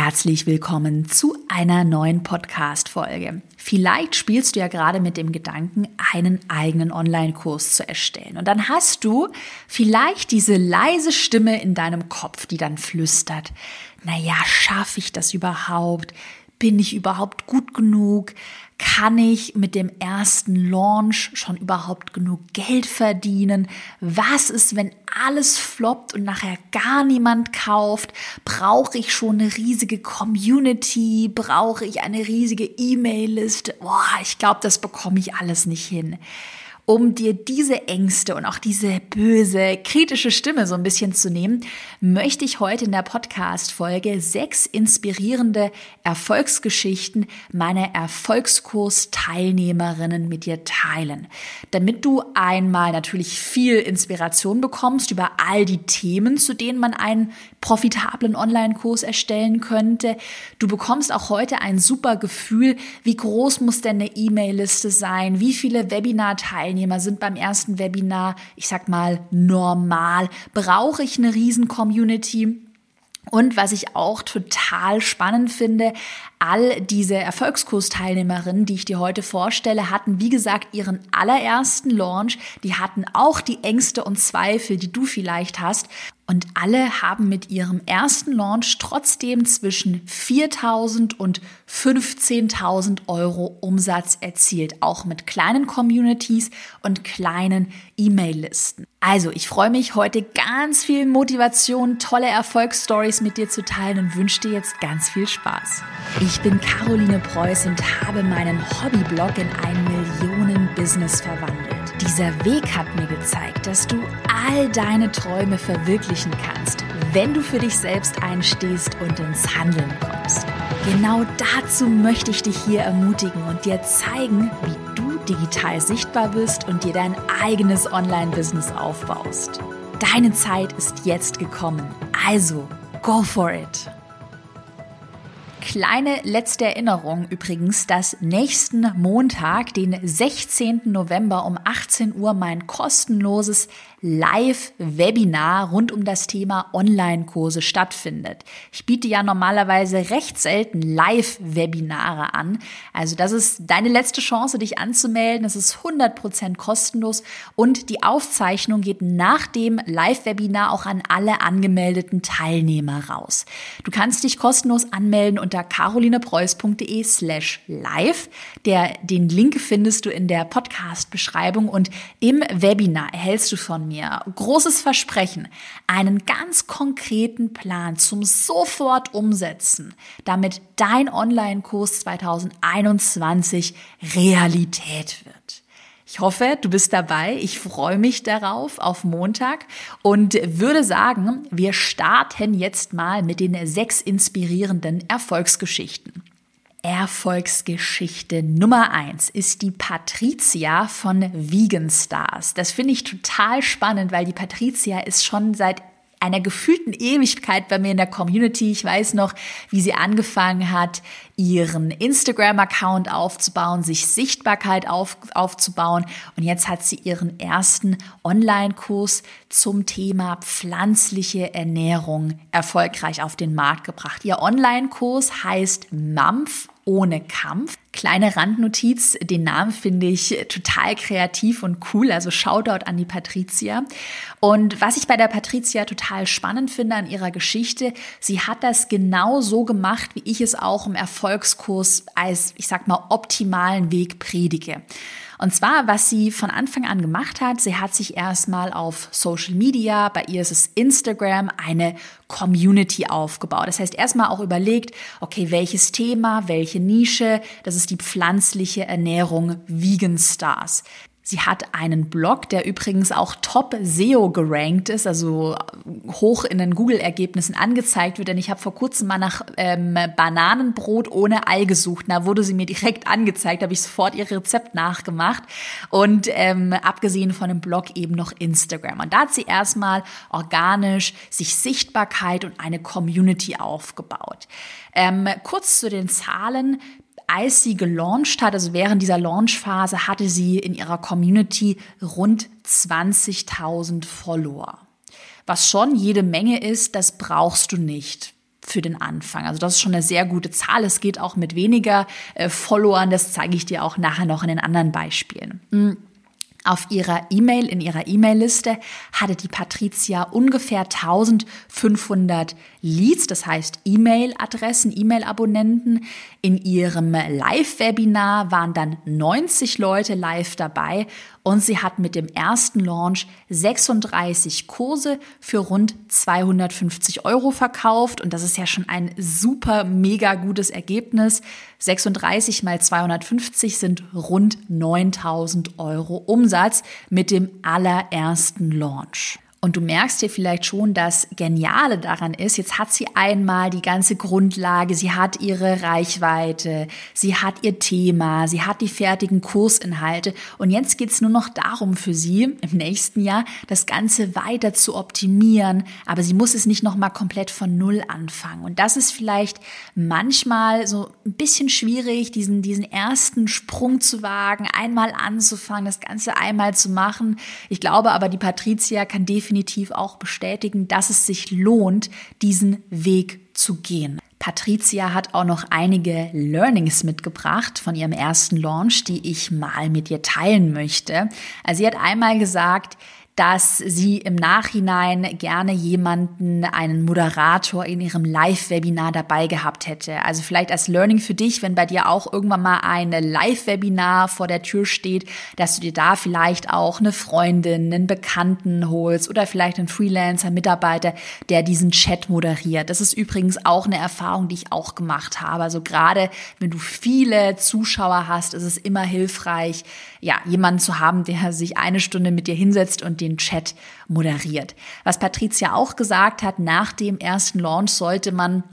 Herzlich willkommen zu einer neuen Podcast-Folge. Vielleicht spielst du ja gerade mit dem Gedanken, einen eigenen Online-Kurs zu erstellen. Und dann hast du vielleicht diese leise Stimme in deinem Kopf, die dann flüstert, naja, schaffe ich das überhaupt? Bin ich überhaupt gut genug? Kann ich mit dem ersten Launch schon überhaupt genug Geld verdienen? Was ist, wenn alles floppt und nachher gar niemand kauft? Brauche ich schon eine riesige Community? Brauche ich eine riesige E-Mail-Liste? Boah, ich glaube, das bekomme ich alles nicht hin um dir diese Ängste und auch diese böse, kritische Stimme so ein bisschen zu nehmen, möchte ich heute in der Podcast-Folge sechs inspirierende Erfolgsgeschichten meiner Erfolgskurs-Teilnehmerinnen mit dir teilen. Damit du einmal natürlich viel Inspiration bekommst über all die Themen, zu denen man einen profitablen Online-Kurs erstellen könnte. Du bekommst auch heute ein super Gefühl, wie groß muss denn eine E-Mail-Liste sein, wie viele Webinar-Teilnehmer Teilnehmer sind beim ersten Webinar, ich sag mal, normal? Brauche ich eine Riesen-Community? Und was ich auch total spannend finde, all diese Erfolgskursteilnehmerinnen, die ich dir heute vorstelle, hatten, wie gesagt, ihren allerersten Launch. Die hatten auch die Ängste und Zweifel, die du vielleicht hast. Und alle haben mit ihrem ersten Launch trotzdem zwischen 4.000 und 15.000 Euro Umsatz erzielt, auch mit kleinen Communities und kleinen E-Mail-Listen. Also, ich freue mich heute ganz viel Motivation, tolle Erfolgsstories mit dir zu teilen und wünsche dir jetzt ganz viel Spaß. Bin Caroline Preuß und habe meinen Hobbyblog in ein Millionen-Business verwandelt. Dieser Weg hat mir gezeigt, dass du all deine Träume verwirklichen kannst, wenn du für dich selbst einstehst und ins Handeln kommst. Genau dazu möchte ich dich hier ermutigen und dir zeigen, wie du digital sichtbar bist und dir dein eigenes Online-Business aufbaust. Deine Zeit ist jetzt gekommen. Also, go for it! Kleine letzte Erinnerung übrigens, dass nächsten Montag, den 16. November um 18 Uhr mein kostenloses Live-Webinar rund um das Thema Online-Kurse stattfindet. Ich biete ja normalerweise recht selten Live-Webinare an. Also das ist deine letzte Chance, dich anzumelden. Es ist 100% kostenlos und die Aufzeichnung geht nach dem Live-Webinar auch an alle angemeldeten Teilnehmer raus. Du kannst dich kostenlos anmelden unter carolinepreuß.de slash live. Der, den Link findest du in der Podcast-Beschreibung und im Webinar erhältst du von mir, großes Versprechen, einen ganz konkreten Plan zum sofort umsetzen, damit dein Online-Kurs 2021 Realität wird. Ich hoffe, du bist dabei. Ich freue mich darauf auf Montag und würde sagen, wir starten jetzt mal mit den sechs inspirierenden Erfolgsgeschichten. Erfolgsgeschichte Nummer eins ist die Patricia von Vegan Stars. Das finde ich total spannend, weil die Patricia ist schon seit einer gefühlten Ewigkeit bei mir in der Community. Ich weiß noch, wie sie angefangen hat, ihren Instagram-Account aufzubauen, sich Sichtbarkeit auf, aufzubauen. Und jetzt hat sie ihren ersten Online-Kurs zum Thema pflanzliche Ernährung erfolgreich auf den Markt gebracht. Ihr Online-Kurs heißt MAMF ohne Kampf. Kleine Randnotiz, den Namen finde ich total kreativ und cool, also Shoutout an die Patricia. Und was ich bei der Patricia total spannend finde an ihrer Geschichte, sie hat das genau so gemacht, wie ich es auch im Erfolgskurs als, ich sag mal, optimalen Weg predige. Und zwar, was sie von Anfang an gemacht hat, sie hat sich erstmal auf Social Media, bei ihr ist es Instagram, eine Community aufgebaut. Das heißt, erstmal auch überlegt, okay, welches Thema, welche Nische, das ist die pflanzliche Ernährung Vegan Stars. Sie hat einen Blog, der übrigens auch top SEO gerankt ist, also hoch in den Google-Ergebnissen angezeigt wird. Denn ich habe vor kurzem mal nach ähm, Bananenbrot ohne Ei gesucht. Da wurde sie mir direkt angezeigt, habe ich sofort ihr Rezept nachgemacht. Und ähm, abgesehen von dem Blog eben noch Instagram. Und da hat sie erstmal organisch sich Sichtbarkeit und eine Community aufgebaut. Ähm, kurz zu den Zahlen als sie gelauncht hat, also während dieser Launchphase, hatte sie in ihrer Community rund 20.000 Follower. Was schon jede Menge ist, das brauchst du nicht. für den Anfang. Also das ist schon eine sehr gute Zahl. Es geht auch mit weniger äh, Followern. Das zeige ich dir auch nachher noch in den anderen Beispielen. Mhm. Auf ihrer E-Mail, in ihrer E-Mail-Liste hatte die Patricia ungefähr 1500 Leads, das heißt E-Mail-Adressen, E-Mail-Abonnenten. In ihrem Live-Webinar waren dann 90 Leute live dabei und sie hat mit dem ersten Launch 36 Kurse für rund 250 Euro verkauft und das ist ja schon ein super, mega gutes Ergebnis. 36 mal 250 sind rund 9000 Euro Umsatz mit dem allerersten Launch. Und du merkst dir vielleicht schon, das Geniale daran ist, jetzt hat sie einmal die ganze Grundlage, sie hat ihre Reichweite, sie hat ihr Thema, sie hat die fertigen Kursinhalte und jetzt geht's nur noch darum für sie im nächsten Jahr, das Ganze weiter zu optimieren, aber sie muss es nicht nochmal komplett von Null anfangen. Und das ist vielleicht manchmal so ein bisschen schwierig, diesen, diesen ersten Sprung zu wagen, einmal anzufangen, das Ganze einmal zu machen. Ich glaube aber, die Patricia kann definitiv definitiv auch bestätigen, dass es sich lohnt, diesen Weg zu gehen. Patricia hat auch noch einige Learnings mitgebracht von ihrem ersten Launch, die ich mal mit dir teilen möchte. Also sie hat einmal gesagt, dass sie im Nachhinein gerne jemanden, einen Moderator in ihrem Live-Webinar dabei gehabt hätte. Also vielleicht als Learning für dich, wenn bei dir auch irgendwann mal ein Live-Webinar vor der Tür steht, dass du dir da vielleicht auch eine Freundin, einen Bekannten holst oder vielleicht einen Freelancer, Mitarbeiter, der diesen Chat moderiert. Das ist übrigens auch eine Erfahrung, die ich auch gemacht habe. Also gerade wenn du viele Zuschauer hast, ist es immer hilfreich, ja, jemanden zu haben, der sich eine Stunde mit dir hinsetzt und den Chat moderiert. Was Patricia auch gesagt hat, nach dem ersten Launch sollte man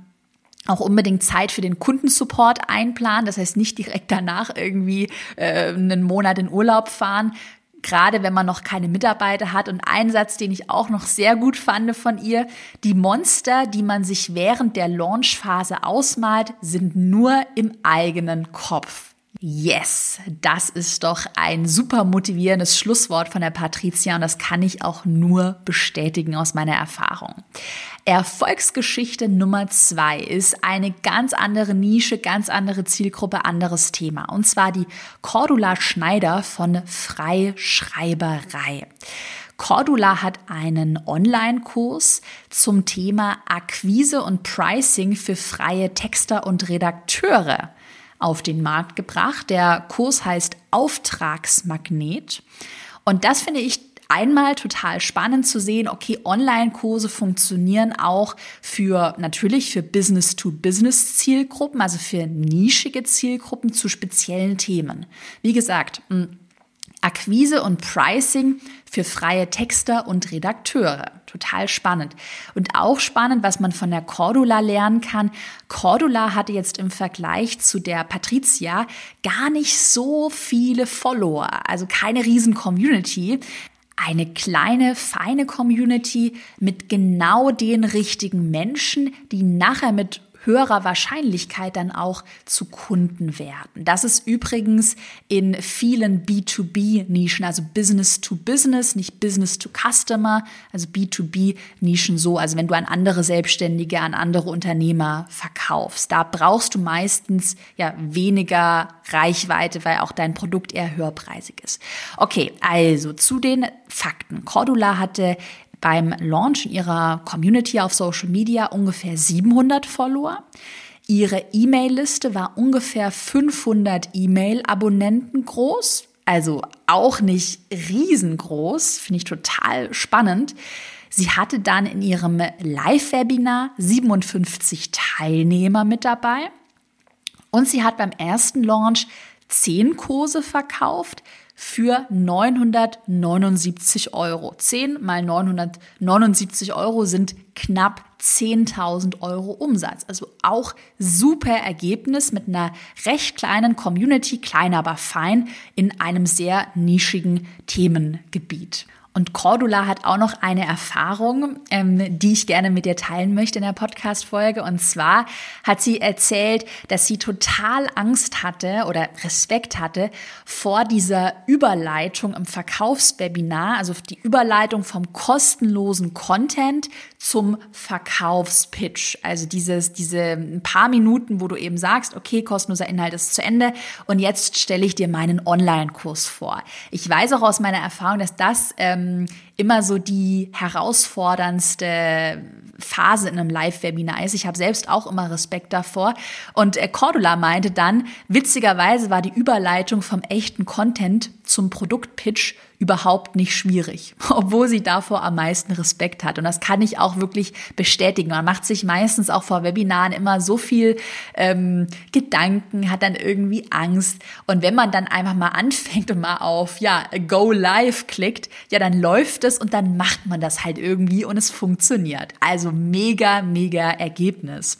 auch unbedingt Zeit für den Kundensupport einplanen. Das heißt nicht direkt danach irgendwie äh, einen Monat in Urlaub fahren. Gerade wenn man noch keine Mitarbeiter hat. Und ein Satz, den ich auch noch sehr gut fand von ihr, die Monster, die man sich während der Launchphase ausmalt, sind nur im eigenen Kopf. Yes, das ist doch ein super motivierendes Schlusswort von der Patricia und das kann ich auch nur bestätigen aus meiner Erfahrung. Erfolgsgeschichte Nummer zwei ist eine ganz andere Nische, ganz andere Zielgruppe, anderes Thema. Und zwar die Cordula Schneider von Freischreiberei. Cordula hat einen Online-Kurs zum Thema Akquise und Pricing für freie Texter und Redakteure auf den Markt gebracht. Der Kurs heißt Auftragsmagnet. Und das finde ich einmal total spannend zu sehen, okay, Online-Kurse funktionieren auch für natürlich für Business-to-Business-Zielgruppen, also für nischige Zielgruppen zu speziellen Themen. Wie gesagt, Akquise und Pricing für freie Texter und Redakteure. Total spannend. Und auch spannend, was man von der Cordula lernen kann. Cordula hatte jetzt im Vergleich zu der Patricia gar nicht so viele Follower, also keine riesen Community eine kleine, feine Community mit genau den richtigen Menschen, die nachher mit höherer Wahrscheinlichkeit dann auch zu Kunden werden. Das ist übrigens in vielen B2B-Nischen, also Business to Business, nicht Business to Customer, also B2B-Nischen so. Also wenn du an andere Selbstständige, an andere Unternehmer verkaufst, da brauchst du meistens ja weniger Reichweite, weil auch dein Produkt eher höherpreisig ist. Okay, also zu den Fakten. Cordula hatte beim Launch ihrer Community auf Social Media ungefähr 700 Follower. Ihre E-Mail-Liste war ungefähr 500 E-Mail-Abonnenten groß, also auch nicht riesengroß, finde ich total spannend. Sie hatte dann in ihrem Live-Webinar 57 Teilnehmer mit dabei und sie hat beim ersten Launch 10 Kurse verkauft, für 979 Euro. 10 mal 979 Euro sind knapp 10.000 Euro Umsatz. Also auch super Ergebnis mit einer recht kleinen Community, klein aber fein, in einem sehr nischigen Themengebiet. Und Cordula hat auch noch eine Erfahrung, ähm, die ich gerne mit dir teilen möchte in der Podcast-Folge. Und zwar hat sie erzählt, dass sie total Angst hatte oder Respekt hatte vor dieser Überleitung im Verkaufswebinar, also die Überleitung vom kostenlosen Content zum Verkaufspitch. Also dieses, diese paar Minuten, wo du eben sagst, okay, kostenloser Inhalt ist zu Ende und jetzt stelle ich dir meinen Online-Kurs vor. Ich weiß auch aus meiner Erfahrung, dass das ähm, immer so die herausforderndste Phase in einem Live-Webinar ist. Ich habe selbst auch immer Respekt davor. Und äh, Cordula meinte dann, witzigerweise war die Überleitung vom echten Content zum Produktpitch überhaupt nicht schwierig, obwohl sie davor am meisten Respekt hat. Und das kann ich auch wirklich bestätigen. Man macht sich meistens auch vor Webinaren immer so viel ähm, Gedanken, hat dann irgendwie Angst. Und wenn man dann einfach mal anfängt und mal auf ja Go Live klickt, ja dann läuft es und dann macht man das halt irgendwie und es funktioniert. Also mega, mega Ergebnis.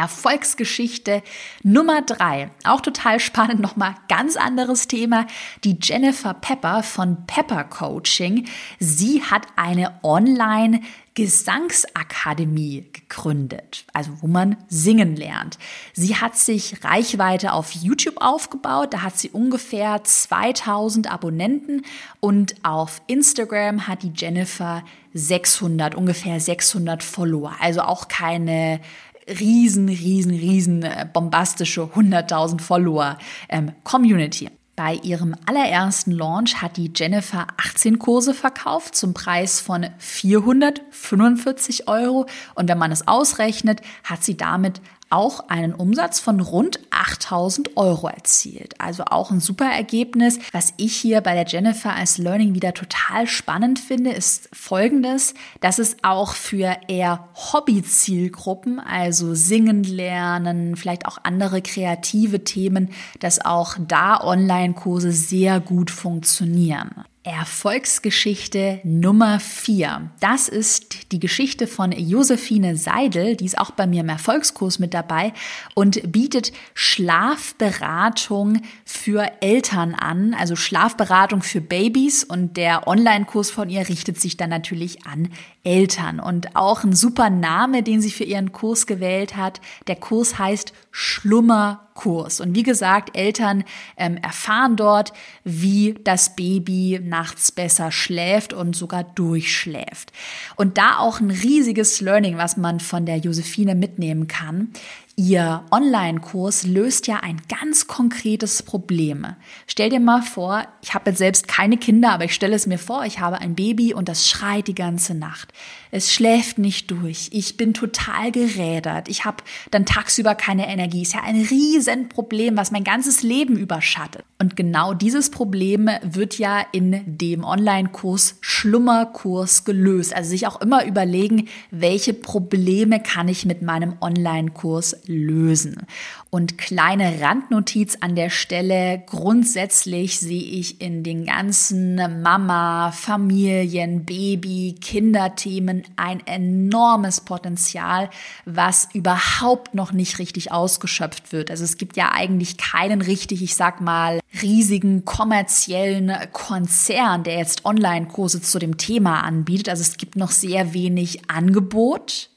Erfolgsgeschichte Nummer drei. Auch total spannend, nochmal ganz anderes Thema. Die Jennifer Pepper von Pepper Coaching. Sie hat eine Online Gesangsakademie gegründet, also wo man singen lernt. Sie hat sich Reichweite auf YouTube aufgebaut, da hat sie ungefähr 2000 Abonnenten und auf Instagram hat die Jennifer 600, ungefähr 600 Follower, also auch keine riesen, riesen, riesen äh, bombastische 100.000 Follower ähm, Community. Bei ihrem allerersten Launch hat die Jennifer 18 Kurse verkauft zum Preis von 445 Euro. Und wenn man es ausrechnet, hat sie damit auch einen Umsatz von rund 8000 Euro erzielt. Also auch ein super Ergebnis. Was ich hier bei der Jennifer als Learning wieder total spannend finde, ist folgendes, dass es auch für eher Hobby-Zielgruppen, also singen lernen, vielleicht auch andere kreative Themen, dass auch da Online-Kurse sehr gut funktionieren. Erfolgsgeschichte Nummer vier. Das ist die Geschichte von Josephine Seidel, die ist auch bei mir im Erfolgskurs mit dabei und bietet Schlafberatung für Eltern an, also Schlafberatung für Babys und der Online-Kurs von ihr richtet sich dann natürlich an Eltern und auch ein super Name, den sie für ihren Kurs gewählt hat. Der Kurs heißt Schlummerkurs. Und wie gesagt, Eltern ähm, erfahren dort, wie das Baby nachts besser schläft und sogar durchschläft. Und da auch ein riesiges Learning, was man von der Josephine mitnehmen kann. Ihr Online-Kurs löst ja ein ganz konkretes Problem. Stell dir mal vor, ich habe jetzt selbst keine Kinder, aber ich stelle es mir vor, ich habe ein Baby und das schreit die ganze Nacht. Es schläft nicht durch. Ich bin total gerädert. Ich habe dann tagsüber keine Energie. Ist ja ein Riesenproblem, was mein ganzes Leben überschattet. Und genau dieses Problem wird ja in dem Online-Kurs Schlummerkurs gelöst. Also sich auch immer überlegen, welche Probleme kann ich mit meinem Online-Kurs lösen. Und kleine Randnotiz an der Stelle. Grundsätzlich sehe ich in den ganzen Mama, Familien, Baby, Kinderthemen ein enormes Potenzial, was überhaupt noch nicht richtig ausgeschöpft wird. Also es gibt ja eigentlich keinen richtig, ich sag mal, riesigen kommerziellen Konzern, der jetzt Online-Kurse zu dem Thema anbietet. Also es gibt noch sehr wenig Angebot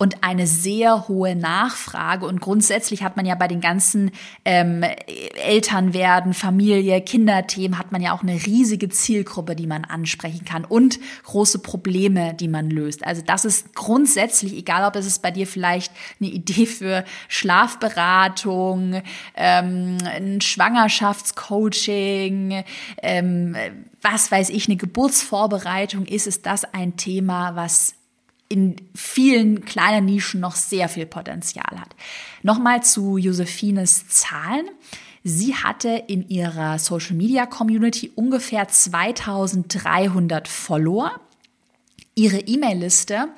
und eine sehr hohe Nachfrage. Und grundsätzlich hat man ja bei den ganzen ähm, Elternwerden, Familie, Kinderthemen, hat man ja auch eine riesige Zielgruppe, die man ansprechen kann und große Probleme, die man löst. Also das ist grundsätzlich, egal ob es ist bei dir vielleicht eine Idee für Schlafberatung, ähm, ein Schwangerschaftscoaching, ähm, was weiß ich, eine Geburtsvorbereitung, ist es das ein Thema, was in vielen kleinen Nischen noch sehr viel Potenzial hat. Nochmal zu Josephines Zahlen. Sie hatte in ihrer Social Media Community ungefähr 2300 Follower. Ihre E-Mail-Liste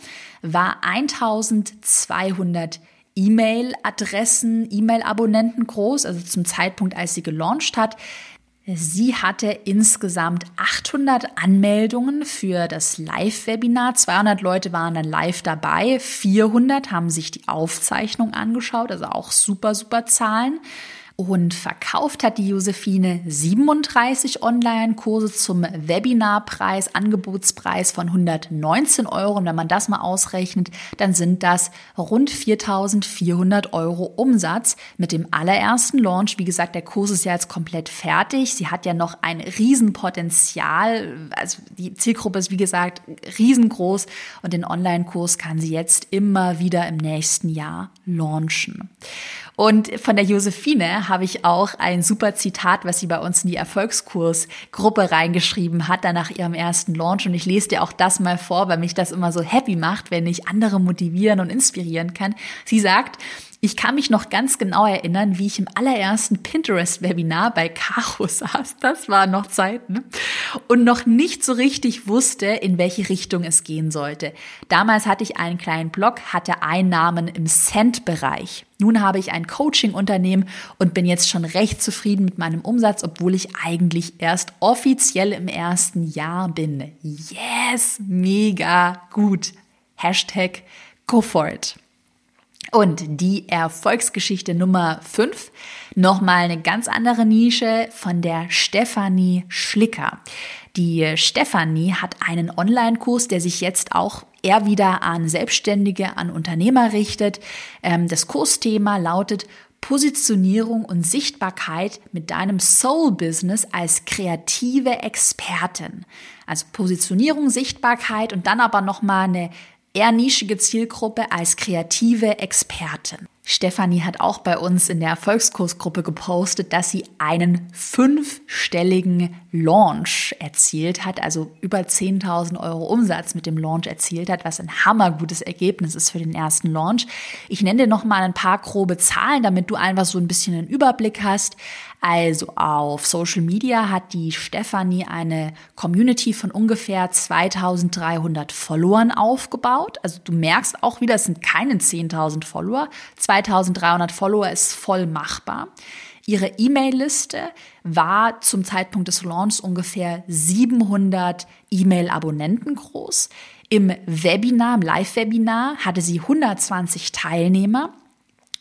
war 1200 E-Mail-Adressen, E-Mail-Abonnenten groß, also zum Zeitpunkt, als sie gelauncht hat. Sie hatte insgesamt 800 Anmeldungen für das Live-Webinar. 200 Leute waren dann live dabei. 400 haben sich die Aufzeichnung angeschaut, also auch super, super Zahlen. Und verkauft hat die Josephine 37 Online-Kurse zum Webinarpreis, Angebotspreis von 119 Euro. Und wenn man das mal ausrechnet, dann sind das rund 4.400 Euro Umsatz mit dem allerersten Launch. Wie gesagt, der Kurs ist ja jetzt komplett fertig. Sie hat ja noch ein Riesenpotenzial. Also die Zielgruppe ist, wie gesagt, riesengroß. Und den Online-Kurs kann sie jetzt immer wieder im nächsten Jahr launchen. Und von der Josephine habe ich auch ein super Zitat, was sie bei uns in die Erfolgskursgruppe reingeschrieben hat, dann nach ihrem ersten Launch. Und ich lese dir auch das mal vor, weil mich das immer so happy macht, wenn ich andere motivieren und inspirieren kann. Sie sagt, ich kann mich noch ganz genau erinnern, wie ich im allerersten Pinterest-Webinar bei Caro saß. Das war noch Zeit, ne? Und noch nicht so richtig wusste, in welche Richtung es gehen sollte. Damals hatte ich einen kleinen Blog, hatte Einnahmen im Cent-Bereich. Nun habe ich ein Coaching-Unternehmen und bin jetzt schon recht zufrieden mit meinem Umsatz, obwohl ich eigentlich erst offiziell im ersten Jahr bin. Yes, mega gut. Hashtag go for it. Und die Erfolgsgeschichte Nummer 5, nochmal eine ganz andere Nische von der Stefanie Schlicker. Die Stefanie hat einen Online-Kurs, der sich jetzt auch eher wieder an Selbstständige, an Unternehmer richtet. Ähm, das Kursthema lautet Positionierung und Sichtbarkeit mit deinem Soul-Business als kreative Expertin. Also Positionierung, Sichtbarkeit und dann aber nochmal eine eher nischige Zielgruppe als kreative Expertin. Stefanie hat auch bei uns in der Erfolgskursgruppe gepostet, dass sie einen fünfstelligen Launch erzielt hat, also über 10.000 Euro Umsatz mit dem Launch erzielt hat, was ein hammergutes Ergebnis ist für den ersten Launch. Ich nenne dir noch mal ein paar grobe Zahlen, damit du einfach so ein bisschen einen Überblick hast. Also auf Social Media hat die Stefanie eine Community von ungefähr 2300 Followern aufgebaut. Also du merkst auch wieder, es sind keine 10.000 Follower. 2300 Follower ist voll machbar. Ihre E-Mail-Liste war zum Zeitpunkt des Launches ungefähr 700 E-Mail-Abonnenten groß. Im Webinar, im Live-Webinar hatte sie 120 Teilnehmer.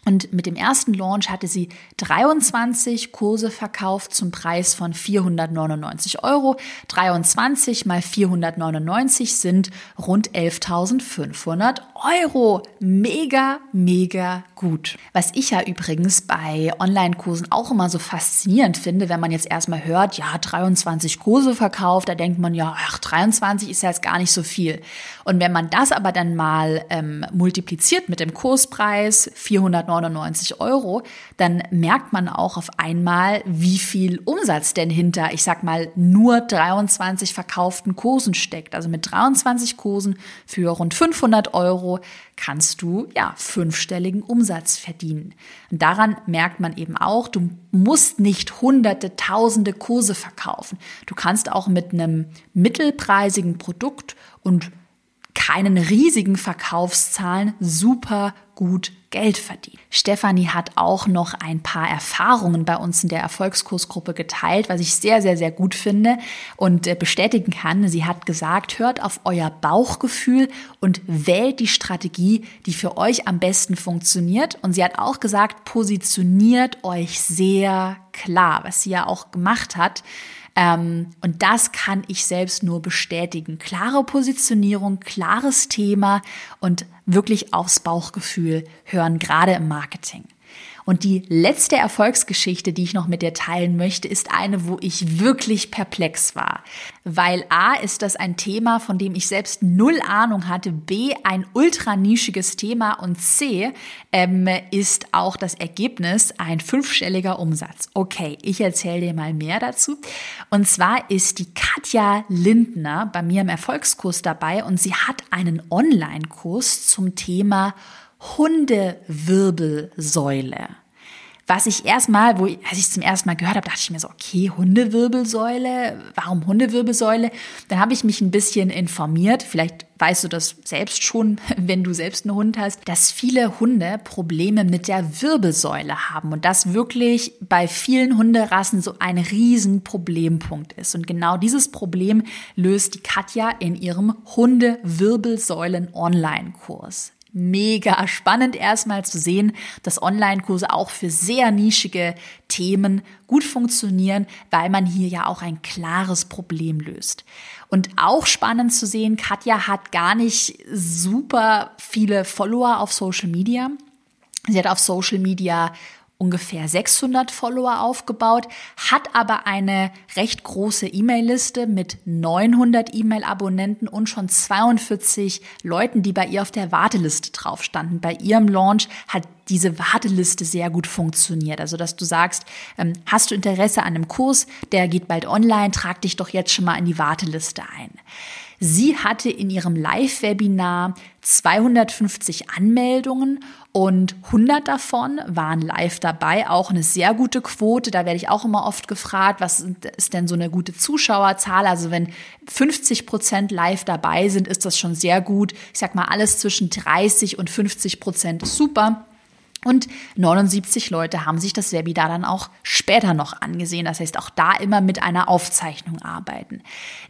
Und mit dem ersten Launch hatte sie 23 Kurse verkauft zum Preis von 499 Euro. 23 mal 499 sind rund 11.500 Euro. Mega, mega gut. Was ich ja übrigens bei Online-Kursen auch immer so faszinierend finde, wenn man jetzt erstmal hört, ja, 23 Kurse verkauft, da denkt man ja, ach, 23 ist ja jetzt gar nicht so viel. Und wenn man das aber dann mal ähm, multipliziert mit dem Kurspreis 499 99 Euro, dann merkt man auch auf einmal, wie viel Umsatz denn hinter, ich sag mal, nur 23 verkauften Kursen steckt. Also mit 23 Kursen für rund 500 Euro kannst du ja fünfstelligen Umsatz verdienen. Und daran merkt man eben auch, du musst nicht hunderte, tausende Kurse verkaufen. Du kannst auch mit einem mittelpreisigen Produkt und keinen riesigen Verkaufszahlen super gut Geld verdienen. Stefanie hat auch noch ein paar Erfahrungen bei uns in der Erfolgskursgruppe geteilt, was ich sehr, sehr, sehr gut finde und äh, bestätigen kann. Sie hat gesagt, hört auf euer Bauchgefühl und wählt die Strategie, die für euch am besten funktioniert. Und sie hat auch gesagt, positioniert euch sehr klar, was sie ja auch gemacht hat. Ähm, und das kann ich selbst nur bestätigen. Klare Positionierung, klares Thema und wirklich aufs Bauchgefühl hören, gerade im Marketing. Und die letzte Erfolgsgeschichte, die ich noch mit dir teilen möchte, ist eine, wo ich wirklich perplex war. Weil A ist das ein Thema, von dem ich selbst null Ahnung hatte, B ein ultra nischiges Thema und C ähm, ist auch das Ergebnis ein fünfstelliger Umsatz. Okay, ich erzähle dir mal mehr dazu. Und zwar ist die Katja Lindner bei mir im Erfolgskurs dabei und sie hat einen Online-Kurs zum Thema Hundewirbelsäule. Was ich erstmal, wo ich, als ich es zum ersten Mal gehört habe, dachte ich mir so, okay, Hundewirbelsäule, warum Hundewirbelsäule? Dann habe ich mich ein bisschen informiert, vielleicht weißt du das selbst schon, wenn du selbst einen Hund hast, dass viele Hunde Probleme mit der Wirbelsäule haben und das wirklich bei vielen Hunderassen so ein riesen Problempunkt ist. Und genau dieses Problem löst die Katja in ihrem Hundewirbelsäulen-Online-Kurs. Mega spannend erstmal zu sehen, dass Online-Kurse auch für sehr nischige Themen gut funktionieren, weil man hier ja auch ein klares Problem löst. Und auch spannend zu sehen, Katja hat gar nicht super viele Follower auf Social Media. Sie hat auf Social Media ungefähr 600 Follower aufgebaut, hat aber eine recht große E-Mail-Liste mit 900 E-Mail-Abonnenten und schon 42 Leuten, die bei ihr auf der Warteliste drauf standen. Bei ihrem Launch hat diese Warteliste sehr gut funktioniert. Also, dass du sagst, ähm, hast du Interesse an einem Kurs, der geht bald online, trag dich doch jetzt schon mal in die Warteliste ein. Sie hatte in ihrem Live-Webinar 250 Anmeldungen und 100 davon waren live dabei, auch eine sehr gute Quote. Da werde ich auch immer oft gefragt, was ist denn so eine gute Zuschauerzahl? Also wenn 50 Prozent live dabei sind, ist das schon sehr gut. Ich sag mal, alles zwischen 30 und 50 Prozent ist super. Und 79 Leute haben sich das Webinar dann auch später noch angesehen. Das heißt, auch da immer mit einer Aufzeichnung arbeiten.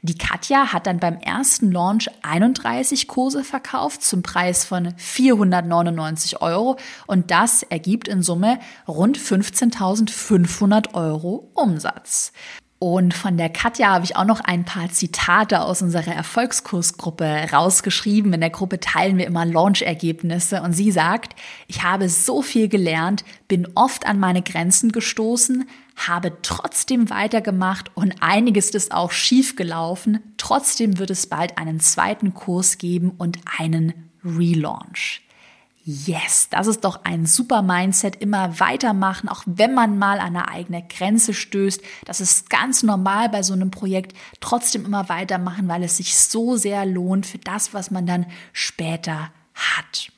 Die Katja hat dann beim ersten Launch 31 Kurse verkauft zum Preis von 499 Euro. Und das ergibt in Summe rund 15.500 Euro Umsatz. Und von der Katja habe ich auch noch ein paar Zitate aus unserer Erfolgskursgruppe rausgeschrieben. In der Gruppe teilen wir immer Launch-Ergebnisse und sie sagt, ich habe so viel gelernt, bin oft an meine Grenzen gestoßen, habe trotzdem weitergemacht und einiges ist auch schief gelaufen. Trotzdem wird es bald einen zweiten Kurs geben und einen Relaunch. Yes, das ist doch ein super Mindset, immer weitermachen, auch wenn man mal an eine eigene Grenze stößt. Das ist ganz normal bei so einem Projekt. Trotzdem immer weitermachen, weil es sich so sehr lohnt für das, was man dann später hat.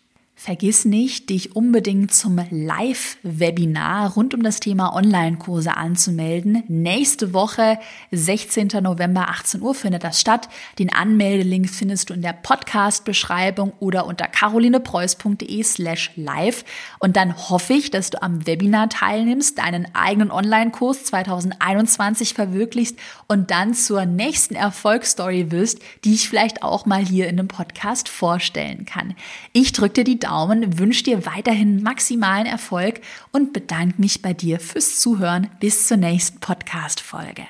Vergiss nicht, dich unbedingt zum Live-Webinar rund um das Thema Online-Kurse anzumelden. Nächste Woche, 16. November, 18 Uhr findet das statt. Den Anmeldelink findest du in der Podcast-Beschreibung oder unter carolinepreuß.de slash live. Und dann hoffe ich, dass du am Webinar teilnimmst, deinen eigenen Online-Kurs 2021 verwirklichst und dann zur nächsten Erfolgsstory wirst, die ich vielleicht auch mal hier in einem Podcast vorstellen kann. Ich drücke dir die Daumen Daumen, wünsche dir weiterhin maximalen Erfolg und bedanke mich bei dir fürs Zuhören. Bis zur nächsten Podcast-Folge.